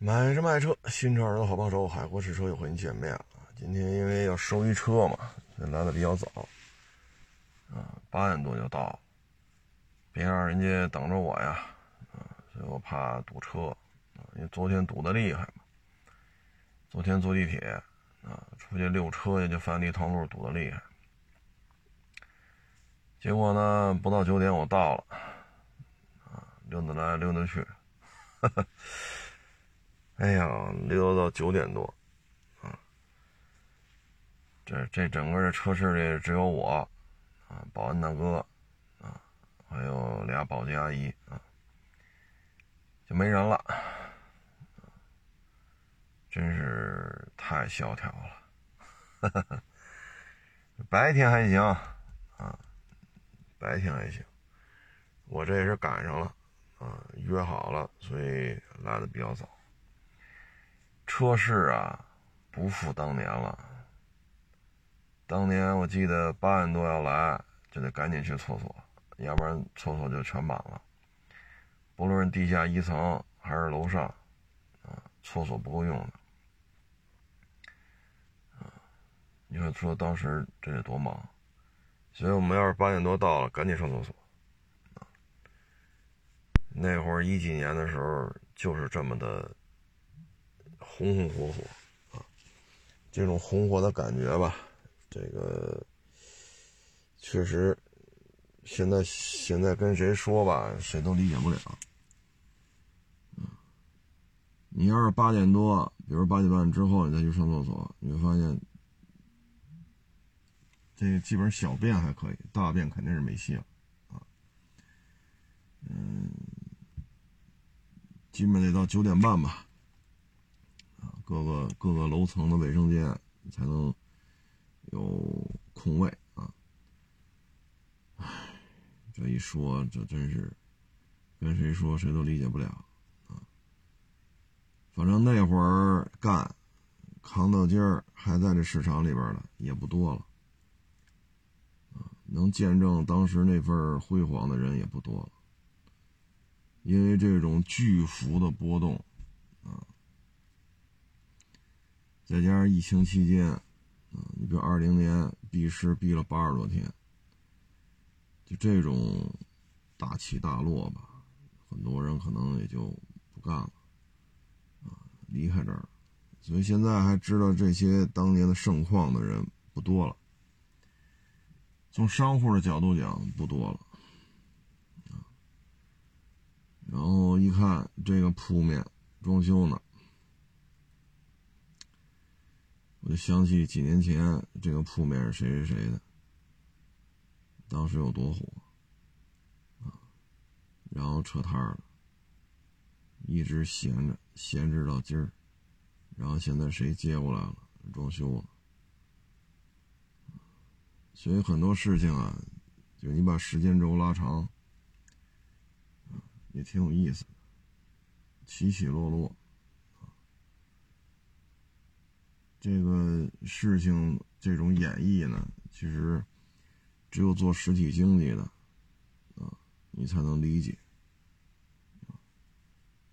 买车卖车，新车的好帮手，海阔试车又和你见面了。今天因为要收一车嘛，所以来的比较早，啊，八点多就到，别让人家等着我呀，啊，所以我怕堵车，啊，因为昨天堵得厉害嘛。昨天坐地铁，啊，出去溜车去就发现一趟路堵得厉害，结果呢，不到九点我到了，啊，溜达来溜达去，哈哈。哎呀，溜到九点多，啊，这这整个这车室里只有我，啊，保安大哥，啊，还有俩保洁阿姨，啊，就没人了，真是太萧条了，白天还行，啊，白天还行，我这也是赶上了，啊，约好了，所以来的比较早。车市啊，不复当年了。当年我记得八点多要来，就得赶紧去厕所，要不然厕所就全满了。不论地下一层还是楼上，啊，厕所不够用的。啊，你说说当时这得多忙，所以我们要是八点多到了，赶紧上厕所。啊，那会儿一几年的时候就是这么的。红红火火啊，这种红火的感觉吧，这个确实，现在现在跟谁说吧，谁都理解不了。你要是八点多，比如八点半之后你再去上厕所，你会发现，这个基本上小便还可以，大便肯定是没戏了啊。嗯，基本得到九点半吧。各个各个楼层的卫生间才能有空位啊！唉，这一说，这真是跟谁说谁都理解不了啊。反正那会儿干扛到今儿还在这市场里边的也不多了，能见证当时那份辉煌的人也不多了，因为这种巨幅的波动啊。再加上疫情期间，啊，你比如二零年闭市闭了八十多天，就这种大起大落吧，很多人可能也就不干了，啊，离开这儿，所以现在还知道这些当年的盛况的人不多了。从商户的角度讲，不多了，啊，然后一看这个铺面装修呢。我就想起几年前这个铺面是谁谁谁的，当时有多火啊！然后撤摊了，一直闲着，闲置到今儿，然后现在谁接过来了，装修了。所以很多事情啊，就你把时间轴拉长，也挺有意思，起起落落。这个事情这种演绎呢，其实只有做实体经济的啊，你才能理解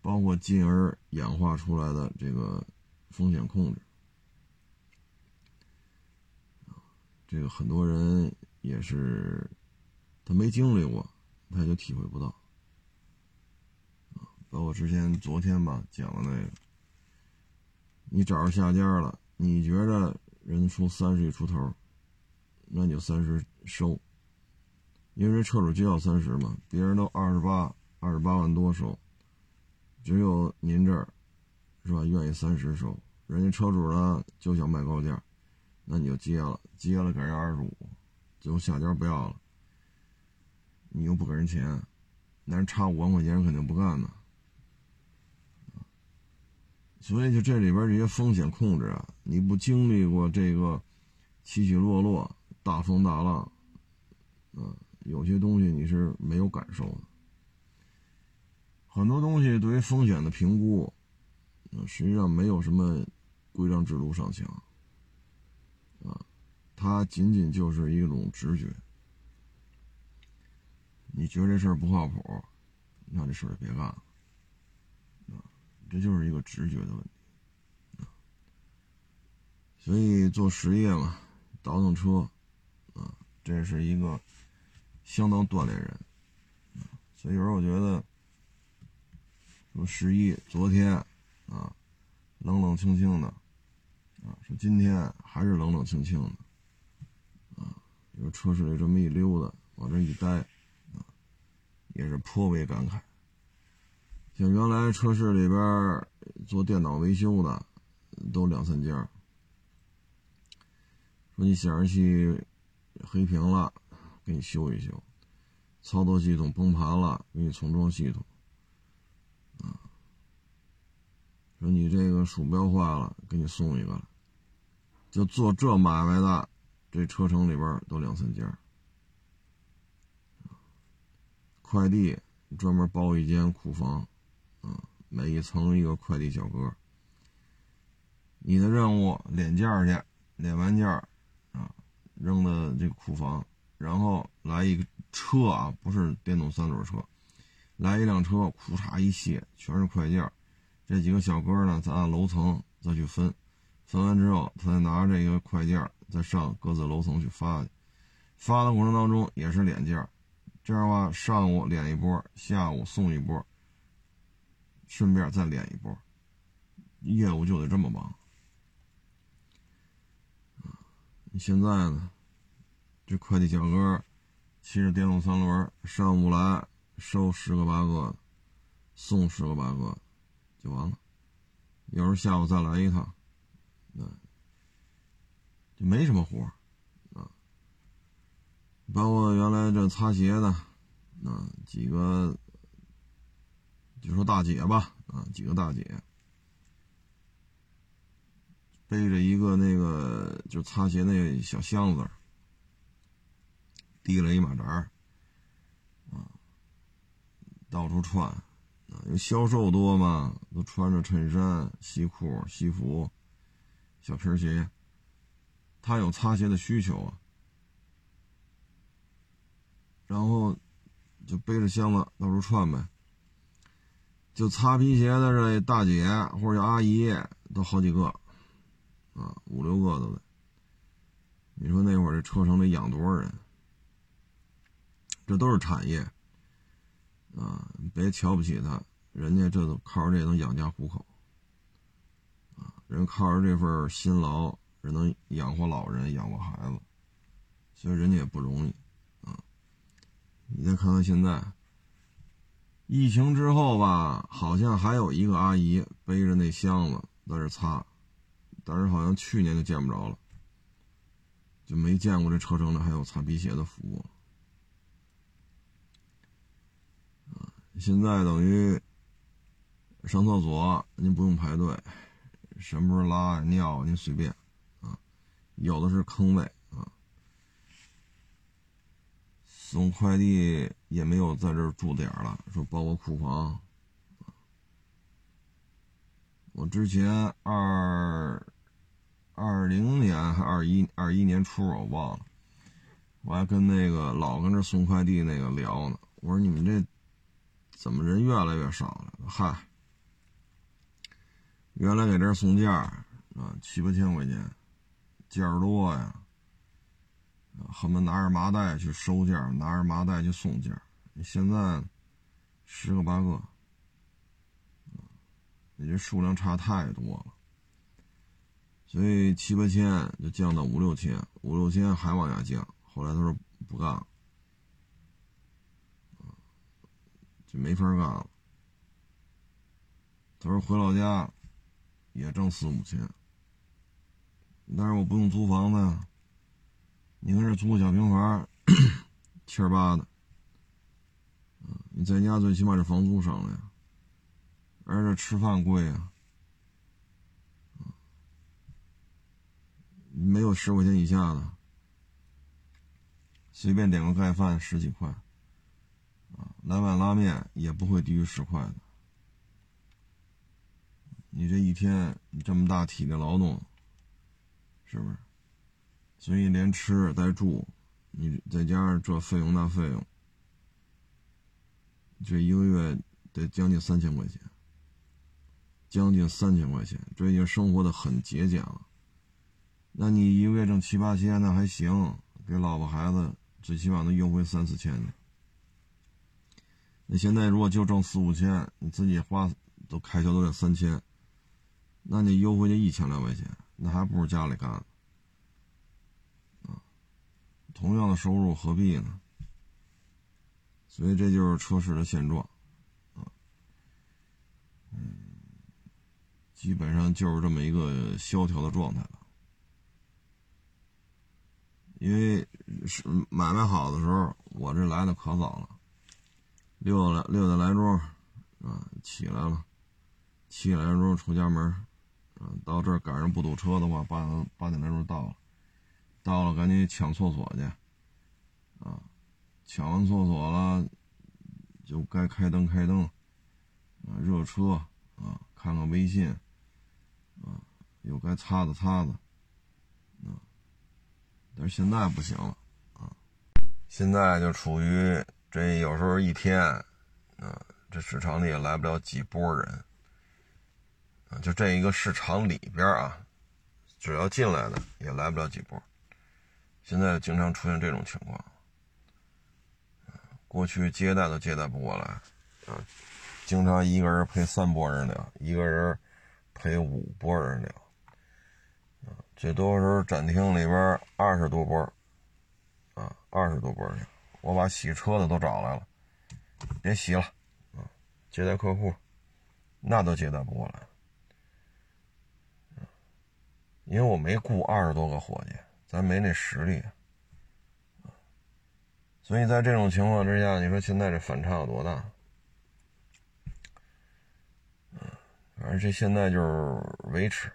包括进而演化出来的这个风险控制这个很多人也是他没经历过，他就体会不到包括之前昨天吧讲的那个，你找着下家了。你觉着人出三十亿出头，那你就三十收，因为车主就要三十嘛，别人都二十八、二十八万多收，只有您这儿是吧？愿意三十收，人家车主呢就想卖高价，那你就接了，接了给人二十五，最后下家不要了，你又不给人钱，那人差五万块钱，肯定不干呢。所以，就这里边这些风险控制啊，你不经历过这个起起落落、大风大浪，嗯，有些东西你是没有感受的。很多东西对于风险的评估，啊，实际上没有什么规章制度上墙，啊，它仅仅就是一种直觉。你觉得这事儿不靠谱，那这事儿就别干了。这就是一个直觉的问题。所以做实业嘛，倒腾车，啊，这是一个相当锻炼人。所以有时候我觉得，说十一昨天啊，冷冷清清的，啊，说今天还是冷冷清清的，啊，有车市里这么一溜达，往这一待，啊，也是颇为感慨。像原来车市里边做电脑维修的，都两三家，说你显示器黑屏了，给你修一修。操作系统崩盘了，给你重装系统。啊，说你这个鼠标坏了，给你送一个。就做这买卖的，这车城里边都两三家。快递专门包一间库房，啊，每一层一个快递小哥。你的任务敛件去，敛完件，扔的这个库房，然后来一个。车啊，不是电动三轮车，来一辆车，库嚓一卸，全是快件这几个小哥呢，再按楼层再去分，分完之后，他再拿这个快件再上各自楼层去发去。发的过程当中也是敛件这样的话，上午敛一波，下午送一波，顺便再敛一波，业务就得这么忙。现在呢，这快递小哥。骑着电动三轮，上午来收十个八个，送十个八个，就完了。有时候下午再来一趟，那就没什么活啊。包括原来这擦鞋的，那几个，就说大姐吧，啊，几个大姐背着一个那个就擦鞋那小箱子。提了一马扎儿，啊，到处串，啊，因为销售多嘛，都穿着衬衫、西裤、西服、小皮鞋。他有擦鞋的需求啊，然后就背着箱子到处串呗。就擦皮鞋的这大姐或者阿姨，都好几个，啊，五六个都得。你说那会儿这车城得养多少人？这都是产业，啊，别瞧不起他，人家这都靠着这能养家糊口，啊，人靠着这份辛劳，人能养活老人，养活孩子，所以人家也不容易，啊，你再看看现在，疫情之后吧，好像还有一个阿姨背着那箱子在这擦，但是好像去年就见不着了，就没见过这车城里还有擦皮鞋的服务。现在等于上厕所您不用排队，什么时候拉尿您随便啊，有的是坑位啊。送快递也没有在这儿住点了，说包括库房。我之前二二零年还二一二一年初我忘了，我还跟那个老跟这送快递那个聊呢，我说你们这。怎么人越来越少了？嗨，原来给这送件啊，七八千块钱，件儿多呀，恨不得拿着麻袋去收件，拿着麻袋去送件。现在十个八个，你这数量差太多了，所以七八千就降到五六千，五六千还往下降。后来他说不干了。就没法干了。他说回老家也挣四五千，但是我不用租房子呀。你看这租个小平房，千八的，你在家最起码这房租省了呀，而且吃饭贵呀，没有十块钱以下的，随便点个盖饭十几块。来碗拉面也不会低于十块的。你这一天你这么大体力劳动，是不是？所以连吃带住，你再加上这费用那费用，这一个月得将近三千块钱。将近三千块钱，这已经生活的很节俭了。那你一个月挣七八千，那还行，给老婆孩子最起码能优惠三四千呢。你现在如果就挣四五千，你自己花都开销都得三千，那你优惠就一千来块钱，那还不如家里干。啊，同样的收入何必呢？所以这就是车市的现状，啊，嗯，基本上就是这么一个萧条的状态了。因为是买卖好的时候，我这来的可早了。六点六点来钟，啊，起来了，七点来钟出家门，啊，到这儿赶上不堵车的话，八点八点来钟到了，到了赶紧抢厕所去，啊，抢完厕所了，就该开灯开灯，啊，热车，啊，看看微信，啊，又该擦的擦的，但是现在不行了，啊，现在就处于。这有时候一天，啊，这市场里也来不了几波人，啊，就这一个市场里边啊，只要进来的也来不了几波。现在经常出现这种情况，过去接待都接待不过来，啊，经常一个人陪三波人聊，一个人陪五波人聊，最多时候展厅里边二十多波，啊，二十多波人。我把洗车的都找来了，别洗了，啊，接待客户，那都接待不过来，因为我没雇二十多个伙计，咱没那实力，所以在这种情况之下，你说现在这反差有多大？反正这现在就是维持，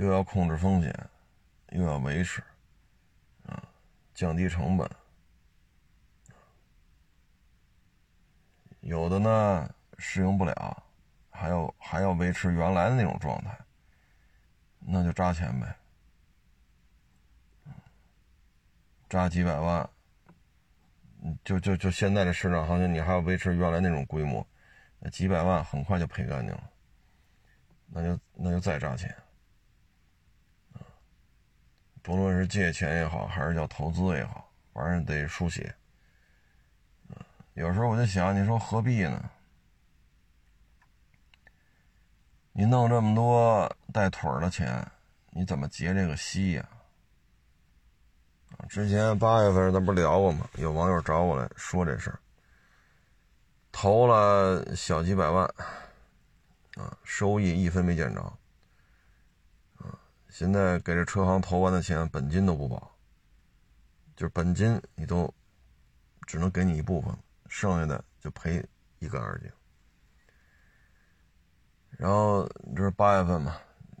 又要控制风险，又要维持啊。降低成本，有的呢适应不了，还要还要维持原来的那种状态，那就扎钱呗，扎几百万，就就就现在的市场行情，你还要维持原来那种规模，那几百万很快就赔干净了，那就那就再扎钱。不论是借钱也好，还是叫投资也好，反正得输血。有时候我就想，你说何必呢？你弄这么多带腿儿的钱，你怎么结这个息呀？之前八月份咱不聊过吗？有网友找我来说这事儿，投了小几百万，啊，收益一分没见着。现在给这车行投完的钱，本金都不保，就是本金你都只能给你一部分，剩下的就赔一干二净。然后这是八月份嘛，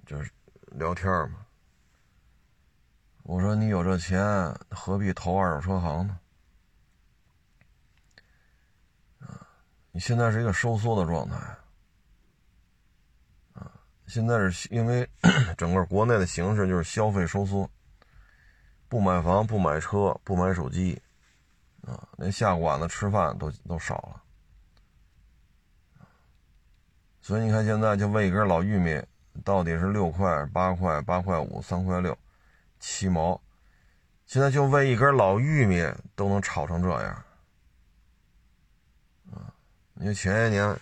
就是聊天嘛。我说你有这钱，何必投二手车行呢？啊，你现在是一个收缩的状态。现在是因为 整个国内的形势就是消费收缩，不买房、不买车、不买手机，啊，连下馆子吃饭都都少了。所以你看，现在就为一根老玉米，到底是六块、八块、八块五、三块六、七毛，现在就为一根老玉米都能炒成这样，啊，你看前些年。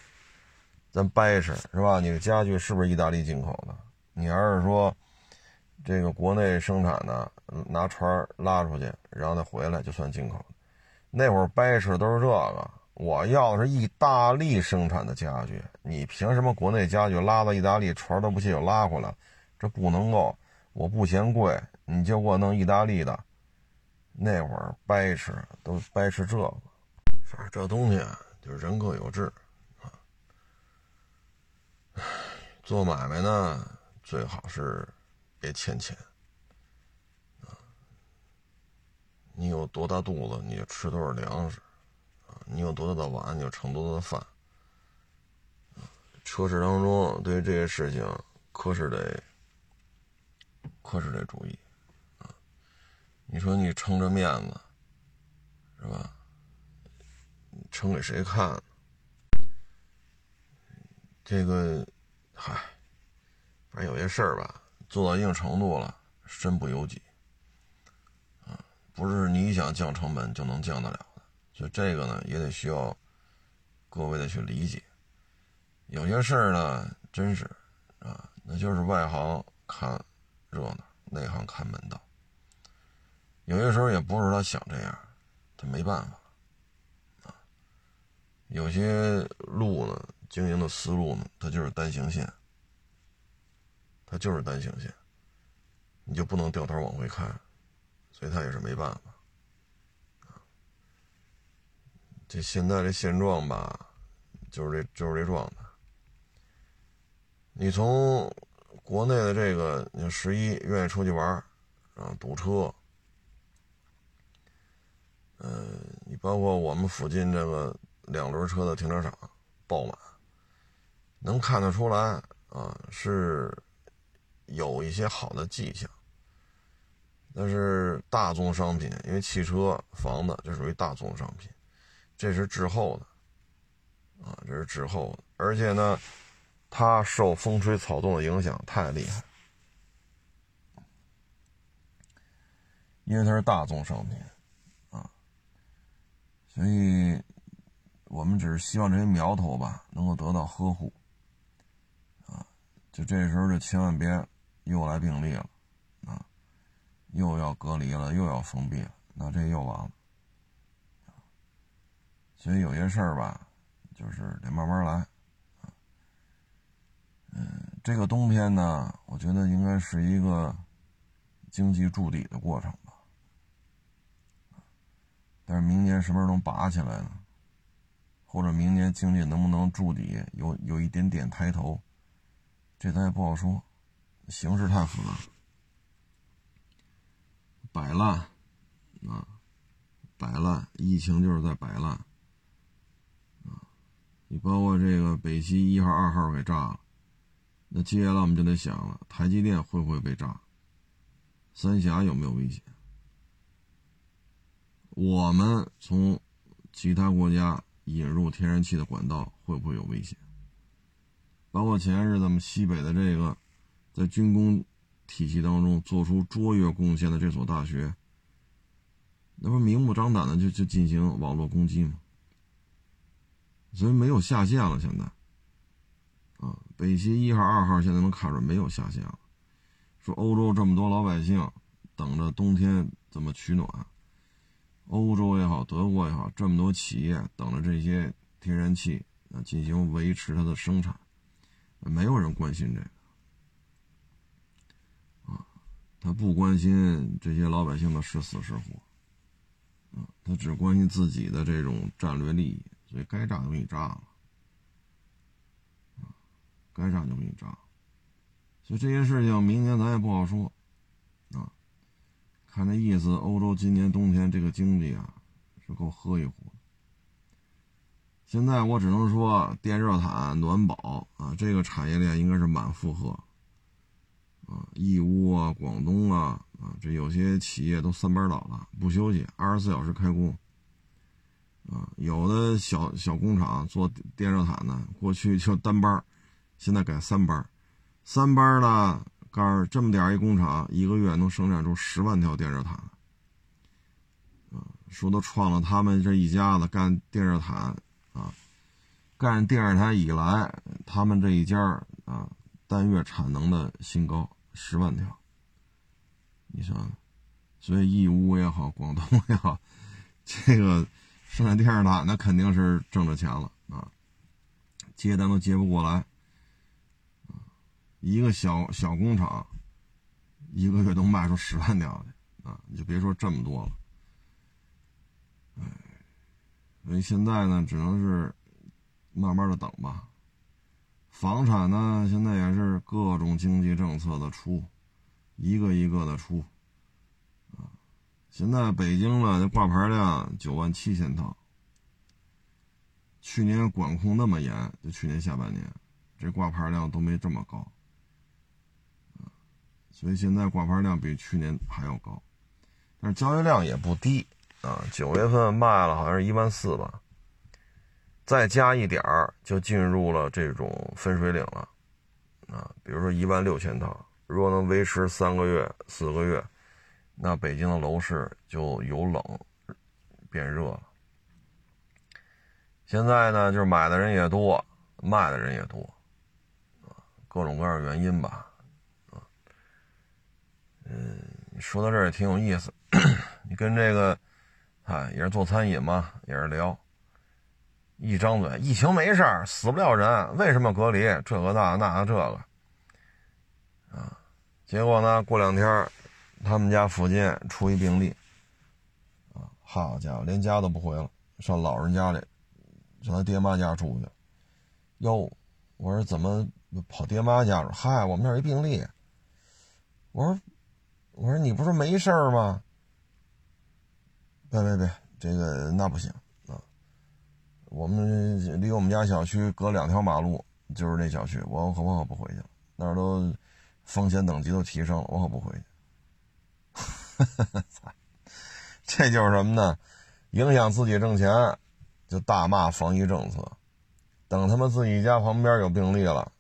咱掰扯是吧？你的家具是不是意大利进口的？你要是说这个国内生产的，拿船拉出去，然后再回来就算进口。那会儿掰扯都是这个，我要的是意大利生产的家具，你凭什么国内家具拉到意大利，船都不卸就拉回来？这不能够，我不嫌贵，你就给我弄意大利的。那会儿掰扯都掰扯这个，反正这东西就是人各有志。做买卖呢，最好是别欠钱啊！你有多大肚子，你就吃多少粮食啊！你有多大的碗，你就盛多大的饭车市当中，对于这些事情，可是得可是得注意啊！你说你撑着面子是吧？撑给谁看？这个，嗨，反正有些事儿吧，做到一定程度了，身不由己，啊，不是你想降成本就能降得了的，所以这个呢，也得需要各位的去理解。有些事儿呢，真是啊，那就是外行看热闹，内行看门道。有些时候也不是他想这样，他没办法啊。有些路呢，经营的思路呢，它就是单行线，它就是单行线，你就不能掉头往回看，所以他也是没办法。这现在这现状吧，就是这就是这状态。你从国内的这个，你十一愿意出去玩啊，堵车，嗯，你包括我们附近这个。两轮车的停车场爆满，能看得出来啊，是有一些好的迹象。但是大宗商品，因为汽车、房子这属于大宗商品，这是滞后的啊，这是滞后的。而且呢，它受风吹草动的影响太厉害，因为它是大宗商品啊，所以。我们只是希望这些苗头吧能够得到呵护，就这时候就千万别又来病例了，啊，又要隔离了，又要封闭了，那这又完了，所以有些事儿吧，就是得慢慢来，嗯，这个冬天呢，我觉得应该是一个经济筑底的过程吧，但是明年什么时候能拔起来呢？或者明年经济能不能筑底，有有一点点抬头，这咱也不好说，形势太复杂，摆烂啊，摆烂，疫情就是在摆烂。你包括这个北溪一号、二号给炸了，那接下来我们就得想了，台积电会不会被炸？三峡有没有危险？我们从其他国家。引入天然气的管道会不会有危险？包括前日咱们西北的这个，在军工体系当中做出卓越贡献的这所大学，那不明目张胆的就就进行网络攻击吗？所以没有下线了，现在，啊，北溪一号、二号现在能看出没有下线了。说欧洲这么多老百姓等着冬天怎么取暖？欧洲也好，德国也好，这么多企业等着这些天然气啊进行维持它的生产，没有人关心这个啊，他不关心这些老百姓的是死是活啊，他只关心自己的这种战略利益，所以该炸就给你炸了啊，该炸就给你炸，所以这些事情明年咱也不好说啊。看这意思，欧洲今年冬天这个经济啊，是够喝一壶。现在我只能说，电热毯、暖宝啊，这个产业链应该是满负荷。啊，义乌啊、广东啊，啊，这有些企业都三班倒了，不休息，二十四小时开工。啊，有的小小工厂做电热毯的，过去就单班，现在改三班，三班的。干这么点一工厂，一个月能生产出十万条电热毯，啊，说都创了他们这一家子干电热毯，干电视台以来，他们这一家啊，单月产能的新高十万条。你想，所以义乌也好，广东也好，这个生产电视台那肯定是挣着钱了啊，接单都接不过来。一个小小工厂，一个月能卖出十万条去啊！你就别说这么多了，哎，所以现在呢，只能是慢慢的等吧。房产呢，现在也是各种经济政策的出，一个一个的出，啊，现在北京了，这挂牌量九万七千套，去年管控那么严，就去年下半年，这挂牌量都没这么高。所以现在挂牌量比去年还要高，但是交易量也不低啊。九月份卖了好像是一万四吧，再加一点儿就进入了这种分水岭了，啊，比如说一万六千套，如果能维持三个月、四个月，那北京的楼市就由冷变热了。现在呢，就是买的人也多，卖的人也多，啊，各种各样的原因吧，啊，嗯，说到这儿也挺有意思，你跟这个，啊，也是做餐饮嘛，也是聊。一张嘴，疫情没事儿，死不了人，为什么隔离？这个那那这个，啊，结果呢？过两天，他们家附近出一病例，啊，好家伙，连家都不回了，上老人家里，上他爹妈家住去。哟，我说怎么跑爹妈家了？嗨，我们这儿一病例。我说，我说你不是没事儿吗？别别别，这个那不行。我们离我们家小区隔两条马路，就是那小区，我可我可不回去了。那儿都风险等级都提升了，我可不回去。哈哈，这就是什么呢？影响自己挣钱，就大骂防疫政策。等他们自己家旁边有病例了，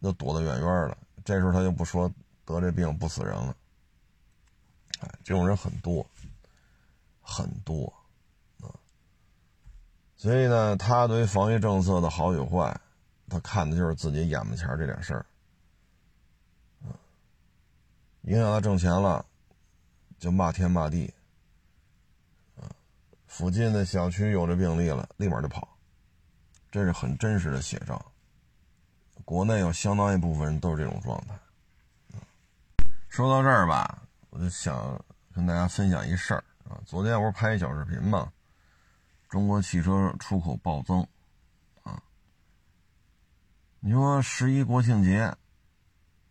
就躲得远远的。这时候他就不说得这病不死人了。哎，这种人很多，很多。所以呢，他对防疫政策的好与坏，他看的就是自己眼巴前这点事儿，影响他挣钱了，就骂天骂地，附近的小区有这病例了，立马就跑，这是很真实的写照。国内有相当一部分人都是这种状态。说到这儿吧，我就想跟大家分享一事儿啊，昨天我不是拍一小视频嘛。中国汽车出口暴增，啊！你说十一国庆节，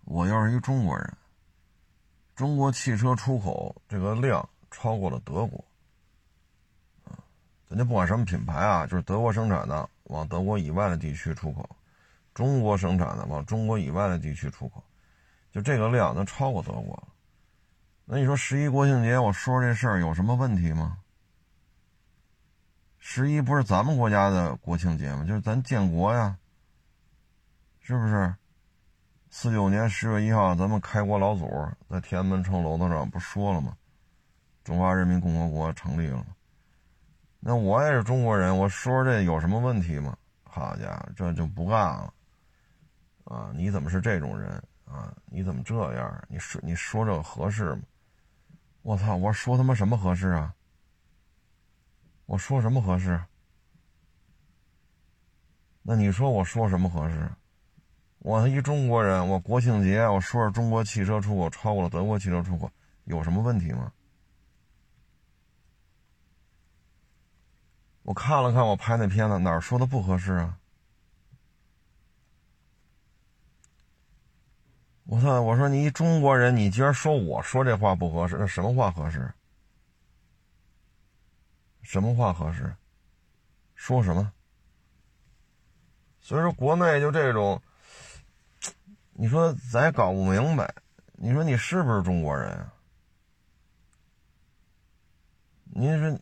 我要是一中国人，中国汽车出口这个量超过了德国，啊！咱就不管什么品牌啊，就是德国生产的往德国以外的地区出口，中国生产的往中国以外的地区出口，就这个量能超过德国了。那你说十一国庆节我说这事儿有什么问题吗？十一不是咱们国家的国庆节吗？就是咱建国呀，是不是？四九年十月一号，咱们开国老祖在天安门城楼子上不说了吗？中华人民共和国成立了。那我也是中国人，我说这有什么问题吗？好家伙，这就不干了啊！你怎么是这种人啊？你怎么这样？你说你说这合适吗？我操！我说他妈什么合适啊？我说什么合适？那你说我说什么合适？我一中国人，我国庆节我说是中国汽车出口超过了德国汽车出口，有什么问题吗？我看了看我拍那片子，哪儿说的不合适啊？我操！我说你一中国人，你居然说我说这话不合适，那什么话合适？什么话合适？说什么？所以说，国内就这种，你说咱也搞不明白。你说你是不是中国人啊？您说，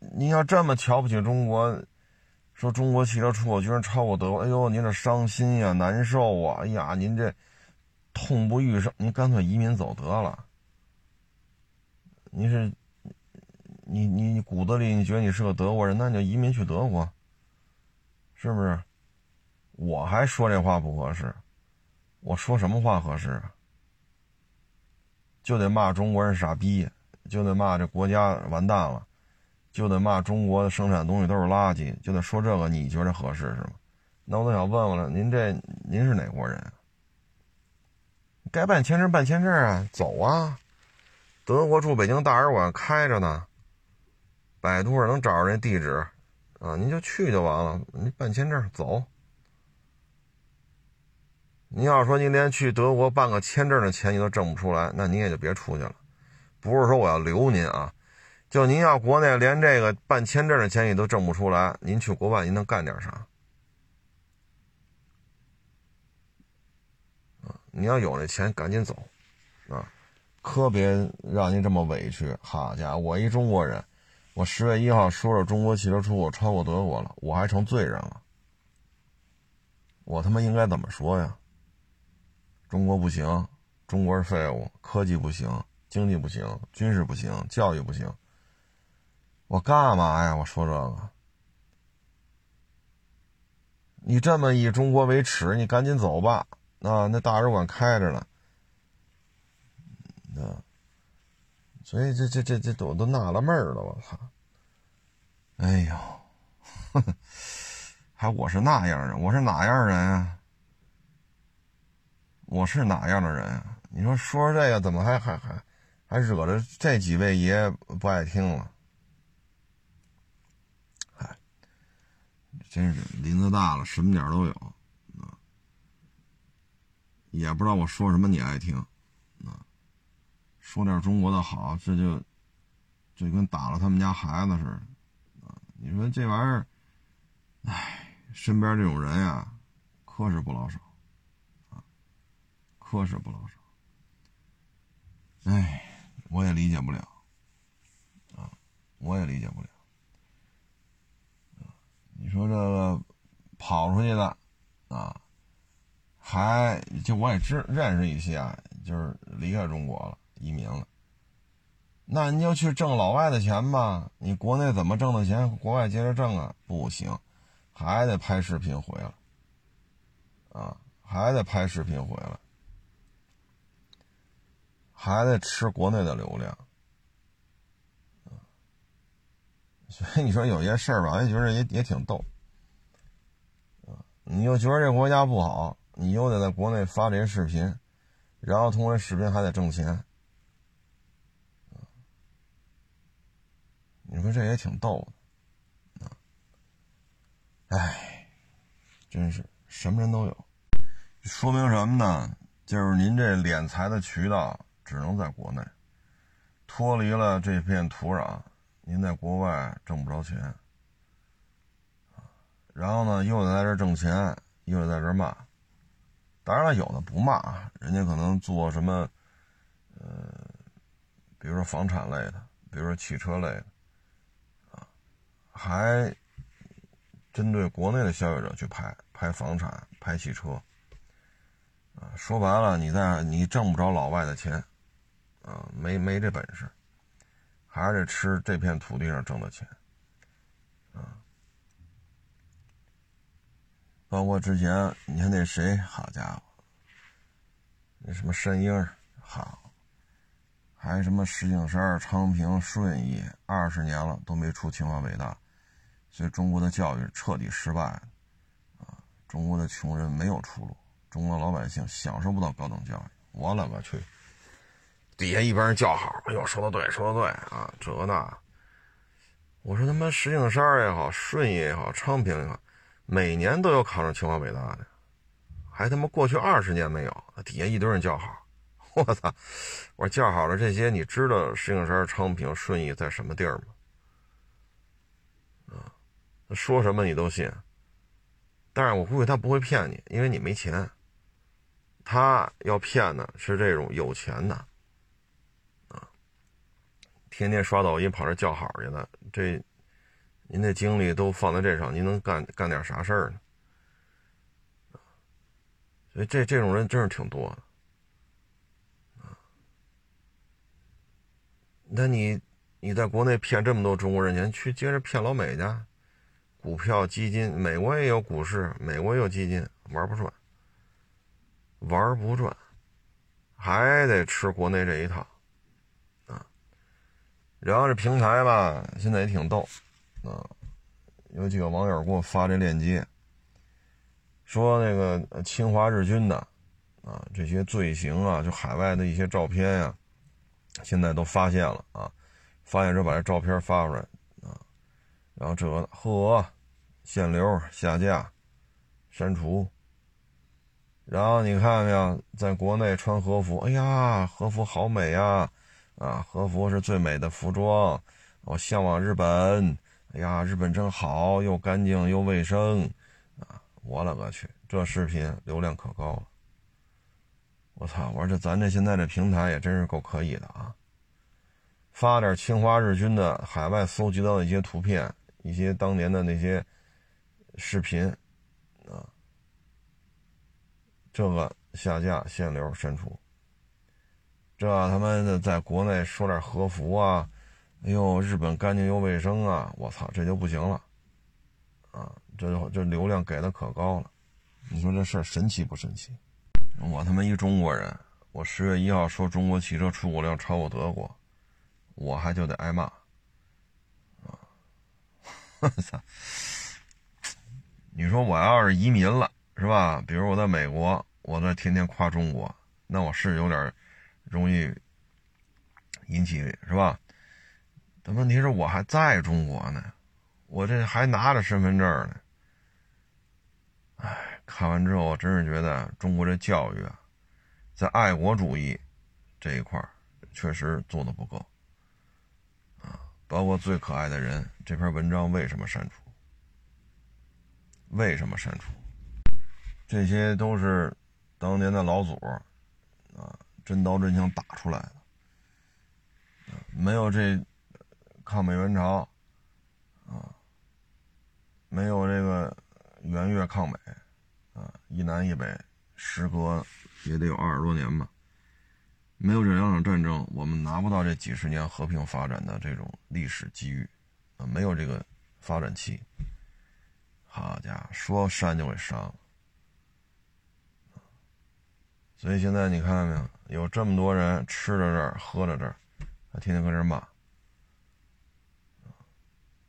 您要这么瞧不起中国，说中国汽车出口居然超过德国，哎呦，您这伤心呀，难受啊！哎呀，您这痛不欲生，您干脆移民走得了。您是？你你你骨子里你觉得你是个德国人，那你就移民去德国，是不是？我还说这话不合适，我说什么话合适？就得骂中国人傻逼，就得骂这国家完蛋了，就得骂中国的生产东西都是垃圾，就得说这个，你觉得合适是吗？那我都想问问了，您这您是哪国人？该办签证办签证啊，走啊！德国驻北京大使馆开着呢。百度上能找着那地址，啊，您就去就完了。你办签证走。您要说您连去德国办个签证的钱你都挣不出来，那您也就别出去了。不是说我要留您啊，就您要国内连这个办签证的钱你都挣不出来，您去国外您能干点啥？啊，你要有那钱赶紧走，啊，可别让您这么委屈。好家伙，我一中国人。我十月一号说说中国汽车出口超过德国了，我还成罪人了。我他妈应该怎么说呀？中国不行，中国是废物，科技不行，经济不行，军事不行，教育不行。我干嘛呀？我说这个，你这么以中国为耻，你赶紧走吧。啊，那大使馆开着呢。那，所以这这这这都都纳了闷了，我操！哎呦，还我是那样人，我是哪样人啊？我是哪样的人？你说说这个怎么还还还还惹着这几位爷不爱听了？真是林子大了，什么点都有啊！也不知道我说什么你爱听？说点中国的好，这就就跟打了他们家孩子似的啊！你说这玩意儿，哎，身边这种人呀，可是不老少。可是不老少，哎，我也理解不了，啊，我也理解不了，你说这个跑出去的，啊，还就我也知认识一些，就是离开中国了，移民了，那你就去挣老外的钱吧，你国内怎么挣的钱，国外接着挣啊？不行，还得拍视频回来，啊，还得拍视频回来。还得吃国内的流量，所以你说有些事儿吧，也觉得也也挺逗，你又觉得这国家不好，你又得在国内发这些视频，然后通过视频还得挣钱，你说这也挺逗的，哎，真是什么人都有，说明什么呢？就是您这敛财的渠道。只能在国内，脱离了这片土壤，您在国外挣不着钱，然后呢，又得在这挣钱，又得在这骂。当然了，有的不骂，人家可能做什么，呃，比如说房产类的，比如说汽车类的，还针对国内的消费者去拍拍房产、拍汽车，啊，说白了，你在你挣不着老外的钱。啊，没没这本事，还是得吃这片土地上挣的钱，啊，包括之前你看那谁，好家伙，那什么申英，好，还什么石景山、昌平、顺义，二十年了都没出清华北大，所以中国的教育彻底失败，啊，中国的穷人没有出路，中国老百姓享受不到高等教育，我勒个去！底下一帮人叫好，哎呦，说的对，说的对啊，这那。我说他妈石景山也好，顺义也好，昌平也好，每年都有考上清华北大的，还他妈过去二十年没有，底下一堆人叫好。我操！我说叫好了这些，你知道石景山、昌平、顺义在什么地儿吗？说什么你都信。但是我估计他不会骗你，因为你没钱。他要骗的是这种有钱的。啊天天刷抖音跑这叫好去了，这您的精力都放在这上，您能干干点啥事儿呢？所以这这种人真是挺多的啊那你你在国内骗这么多中国人钱，去接着骗老美去，股票基金，美国也有股市，美国也有基金，玩不转，玩不转，还得吃国内这一套。啊然后这平台吧，现在也挺逗，啊，有几个网友给我发这链接，说那个侵华日军的，啊，这些罪行啊，就海外的一些照片呀，现在都发现了啊，发现之后把这照片发出来，然后这个呵，限流、下架、删除，然后你看看，在国内穿和服，哎呀，和服好美呀。啊，和服是最美的服装，我向往日本。哎呀，日本真好，又干净又卫生。啊，我勒个去，这视频流量可高了。我操！我说这咱这现在这平台也真是够可以的啊。发点侵华日军的海外搜集到的一些图片，一些当年的那些视频，啊，这个下架限流删除。这他妈的在国内说点和服啊，哎呦，日本干净又卫生啊，我操，这就不行了，啊，这这流量给的可高了，你说这事儿神奇不神奇？我他妈一中国人。我十月一号说中国汽车出口量超过德国，我还就得挨骂！我操！你说我要是移民了是吧？比如我在美国，我在天天夸中国，那我是有点容易引起是吧？但问题是我还在中国呢，我这还拿着身份证呢。哎，看完之后，我真是觉得中国这教育啊！在爱国主义这一块确实做的不够！包括最可爱的人这篇文章为什么删除？为什么删除？这些都是当年的老祖啊，真刀真枪打出来的。没有这抗美援朝啊，没有这个援越抗美啊，一南一北，时隔。也得有二十多年吧，没有这两场战争，我们拿不到这几十年和平发展的这种历史机遇，啊，没有这个发展期。好家伙，说删就给删了。所以现在你看到没有，有这么多人吃着这儿，喝着这儿，还天天搁这儿骂。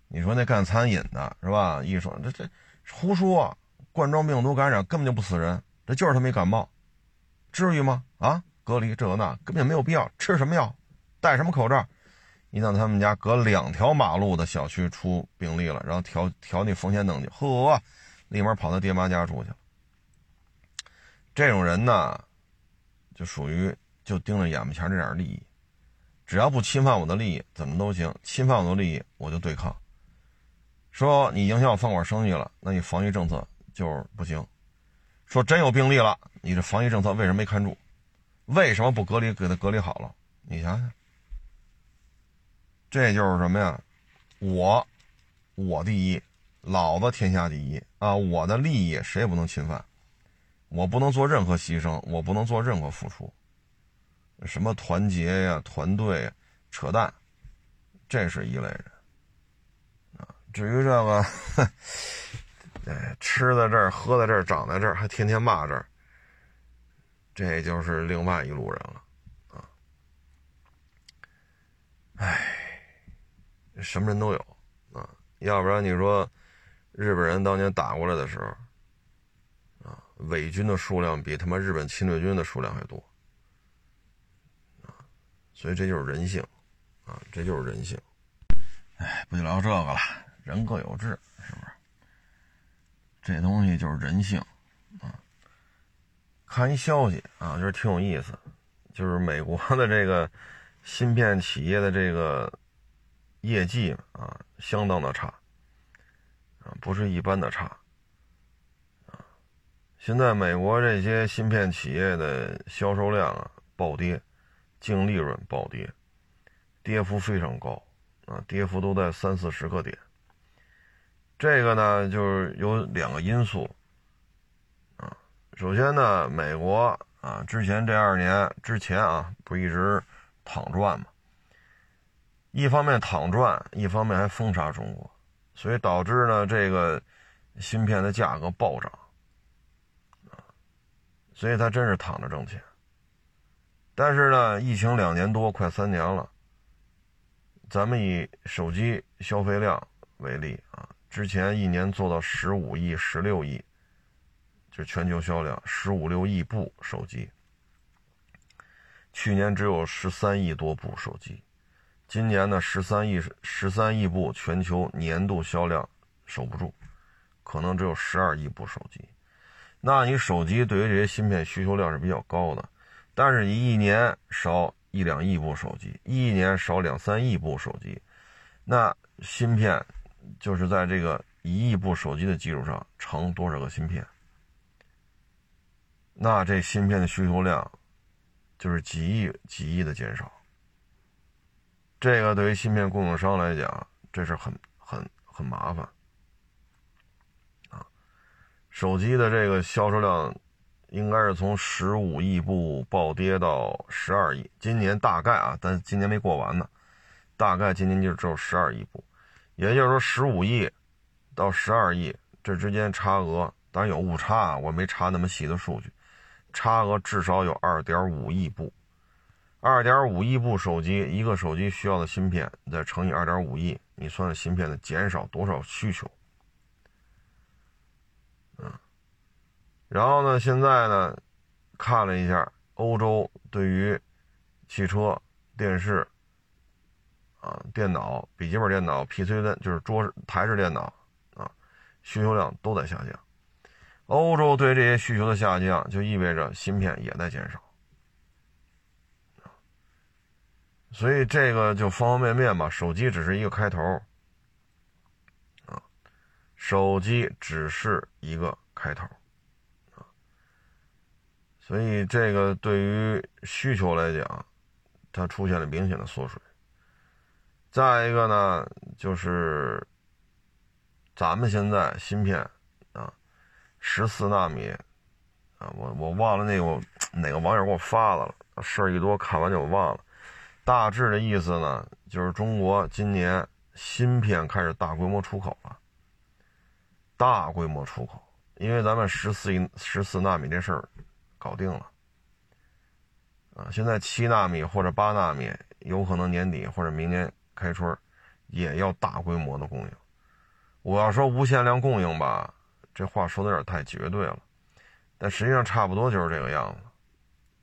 你说那干餐饮的是吧？一说这这胡说，冠状病毒感染根本就不死人，这就是他没感冒。至于吗？啊，隔离这那根本没有必要。吃什么药，戴什么口罩？一到他们家隔两条马路的小区出病例了，然后调调那风险等级，呵，立马跑到爹妈家住去了。这种人呢，就属于就盯着眼巴前这点利益，只要不侵犯我的利益，怎么都行；侵犯我的利益，我就对抗。说你影响我饭馆生意了，那你防疫政策就是不行。说真有病例了，你这防疫政策为什么没看住？为什么不隔离给他隔离好了？你想想，这就是什么呀？我，我第一，老子天下第一啊！我的利益谁也不能侵犯，我不能做任何牺牲，我不能做任何付出。什么团结呀、团队，扯淡，这是一类人啊。至于这个。哎，吃在这儿，喝在这儿，长在这儿，还天天骂这儿，这就是另外一路人了，啊！哎，什么人都有啊，要不然你说日本人当年打过来的时候，啊，伪军的数量比他妈日本侵略军的数量还多，啊，所以这就是人性，啊，这就是人性。哎，不就聊这个了，人各有志。是不是这东西就是人性，看一消息啊，就是挺有意思，就是美国的这个芯片企业的这个业绩啊，相当的差，啊，不是一般的差，啊！现在美国这些芯片企业的销售量啊暴跌，净利润暴跌，跌幅非常高，啊，跌幅都在三四十个点。这个呢，就是有两个因素，首先呢，美国啊，之前这二年之前啊，不一直躺赚嘛，一方面躺赚，一方面还封杀中国，所以导致呢，这个芯片的价格暴涨，啊，所以他真是躺着挣钱。但是呢，疫情两年多，快三年了，咱们以手机消费量为例啊。之前一年做到十五亿、十六亿，就全球销量十五六亿部手机。去年只有十三亿多部手机，今年呢十三亿十三亿部全球年度销量守不住，可能只有十二亿部手机。那你手机对于这些芯片需求量是比较高的，但是你一年少一两亿部手机，一年少两三亿部手机，那芯片。就是在这个一亿部手机的基础上乘多少个芯片，那这芯片的需求量就是几亿几亿的减少这个对于芯片供应商来讲，这是很很很麻烦啊。手机的这个销售量应该是从十五亿部暴跌到十二亿，今年大概啊，但今年没过完呢，大概今年就只有十二亿部，也就是说十五亿到十二亿这之间差额，当然有误差，我没查那么细的数据，差额至少有二点五亿部。二点五亿部手机，一个手机需要的芯片再乘以二点五亿，你算算芯片的减少多少需求？嗯，然后呢，现在呢，看了一下欧洲对于汽车、电视、啊电脑、笔记本电脑、PC 端，就是桌台式电脑啊，需求量都在下降。欧洲对这些需求的下降，就意味着芯片也在减少。所以这个就方方面面吧，手机只是一个开头，啊，手机只是一个开头，啊，所以这个对于需求来讲，它出现了明显的缩水。再一个呢，就是咱们现在芯片，十四纳米，啊，我我忘了那个哪个网友给我发的了，事儿一多看完就忘了。大致的意思呢，就是中国今年芯片开始大规模出口了，大规模出口，因为咱们十四亿十四纳米这事儿搞定了，啊，现在七纳米或者八纳米有可能年底或者明年开春也要大规模的供应。我要说无限量供应吧，这话说的有点太绝对了，但实际上差不多就是这个样子，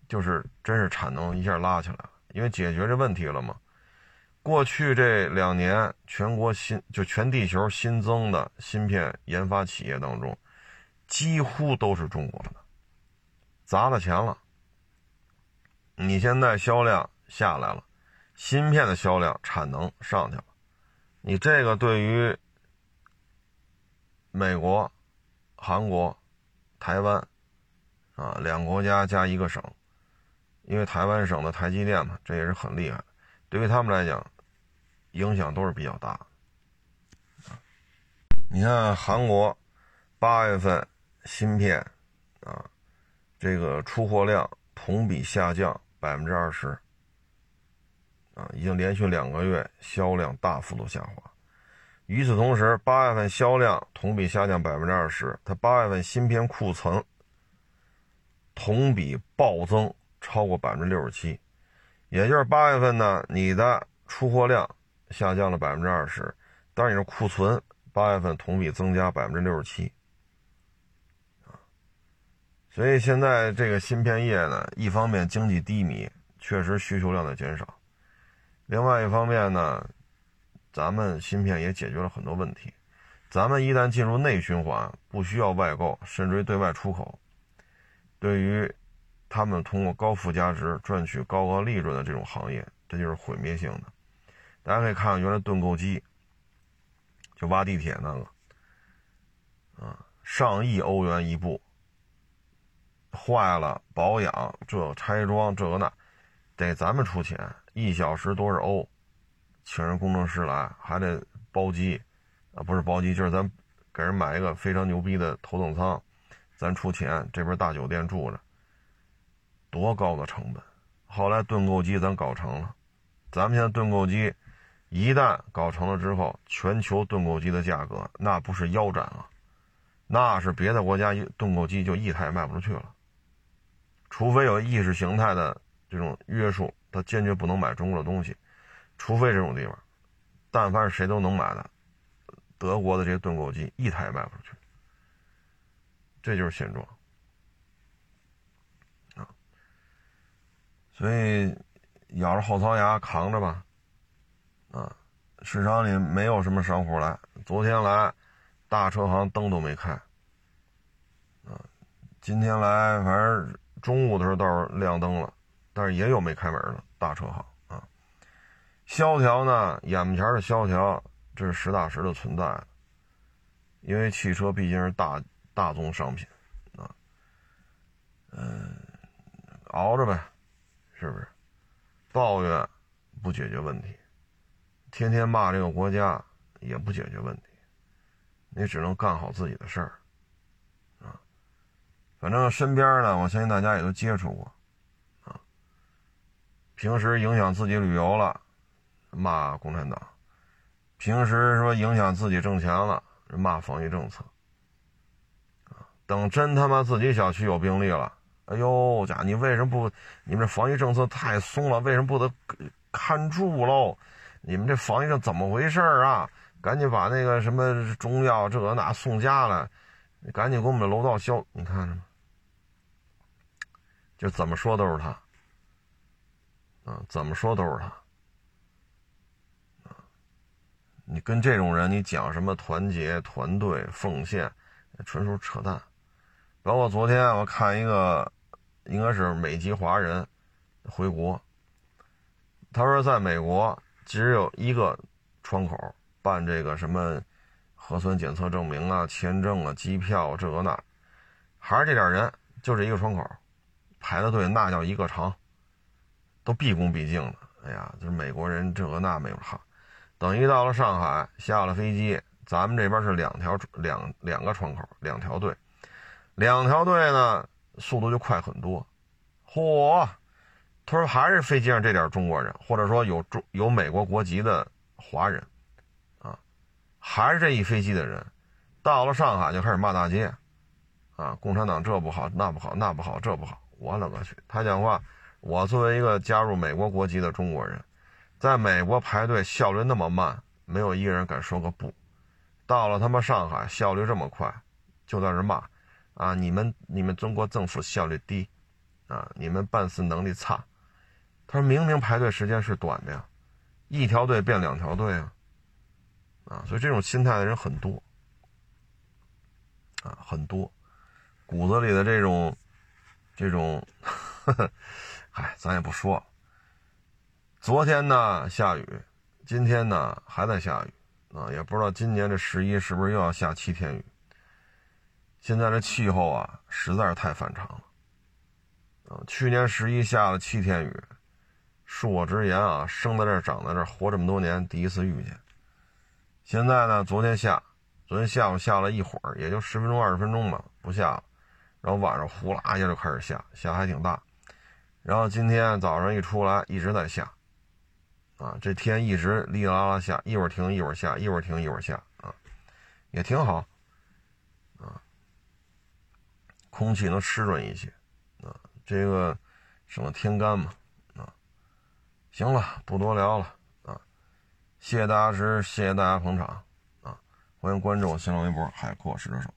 就是真是产能一下拉起来了。因为解决这问题了嘛？过去这两年，全国新就全地球新增的芯片研发企业当中，几乎都是中国的，砸了钱了。你现在销量下来了，芯片的销量产能上去了，你这个对于美国、韩国、台湾啊两国家加一个省。因为台湾省的台积电嘛，这也是很厉害，对于他们来讲，影响都是比较大。你看韩国八月份芯片啊，这个出货量同比下降百分之二十，啊，已经连续两个月销量大幅度下滑。与此同时，八月份销量同比下降百分之二十，它八月份芯片库存同比暴增。超过百分之六十七，也就是八月份呢，你的出货量下降了百分之二十，但是你的库存八月份同比增加百分之六十七，所以现在这个芯片业呢，一方面经济低迷，确实需求量在减少，另外一方面呢，咱们芯片也解决了很多问题，咱们一旦进入内循环，不需要外购，甚至于对外出口，对于。他们通过高附加值赚取高额利润的这种行业，这就是毁灭性的。大家可以看看原来盾构机，就挖地铁那个，啊，上亿欧元一部，坏了保养这拆装这个那，得咱们出钱，一小时多少欧，请人工程师来还得包机，啊不是包机，就是咱给人买一个非常牛逼的头等舱，咱出钱，这边大酒店住着。多高的成本！后来盾构机咱搞成了，咱们现在盾构机一旦搞成了之后，全球盾构机的价格那不是腰斩啊，那是别的国家盾构机就一台也卖不出去了。除非有意识形态的这种约束，他坚决不能买中国的东西。除非这种地方，但凡是谁都能买的，德国的这些盾构机一台也卖不出去，这就是现状啊。所以，咬着后槽牙扛着吧，啊，市场里没有什么商户来。昨天来，大车行灯都没开，啊，今天来，反正中午的时候倒是亮灯了，但是也有没开门的大车行。萧条呢，眼前的萧条，这是实打实的存在，因为汽车毕竟是大大宗商品，啊，嗯，熬着呗。是不是？抱怨不解决问题。天天骂这个国家也不解决问题，你只能干好自己的事儿，啊，反正身边呢，我相信大家也都接触过，啊，平时影响自己旅游了，骂共产党；平时说影响自己挣钱了，骂防疫政策，等真他妈自己小区有病例了，哎呦家，你为什么不？你们这防疫政策太松了，为什么不得看住喽？你们这防疫上怎么回事啊？赶紧把那个什么中药这那送家来，赶紧给我们楼道消。你看着吗？就怎么说都是他，啊，怎么说都是他，啊，你跟这种人你讲什么团结、团队、奉献，纯属扯淡。包括昨天我看一个，应该是美籍华人回国，他说在美国。只有一个窗口办这个什么核酸检测证明啊、签证啊、机票这个那，还是这点人，就这一个窗口，排的队那叫一个长，都毕恭毕敬的。哎呀，就是美国人这个那没有哈。等一到了上海，下了飞机，咱们这边是两条两两个窗口，两条队，两条队呢速度就快很多。嚯！他说：“还是飞机上这点中国人，或者说有中有美国国籍的华人，啊，还是这一飞机的人，到了上海就开始骂大街，啊，共产党这不好那不好那不好这不好，我勒个去！他讲话，我作为一个加入美国国籍的中国人，在美国排队效率那么慢，没有一个人敢说个不。到了他妈上海，效率这么快，就在这骂，啊，你们你们中国政府效率低，啊，你们办事能力差。”他说明明排队时间是短的呀，一条队变两条队啊，啊，所以这种心态的人很多，啊，很多，骨子里的这种，这种，嗨，咱也不说了。昨天呢下雨，今天呢还在下雨，啊，也不知道今年这十一是不是又要下七天雨。现在这气候啊实在是太反常了，啊，去年十一下了七天雨。恕我直言啊，生在这，长在这，活这么多年，第一次遇见。现在呢，昨天下，昨天下午下了一会儿，也就十分钟、二十分钟吧，不下了。然后晚上呼啦一下就开始下，下还挺大。然后今天早上一出来，一直在下，啊，这天一直哩啦啦下，一会儿停，一会儿下，一会儿停，一会儿下，啊，也挺好，啊，空气能湿润一些，啊，这个省得天干嘛。啊行了，不多聊了啊！谢谢大家支持，谢谢大家捧场啊！欢迎关注我新浪微博“海阔试车手”。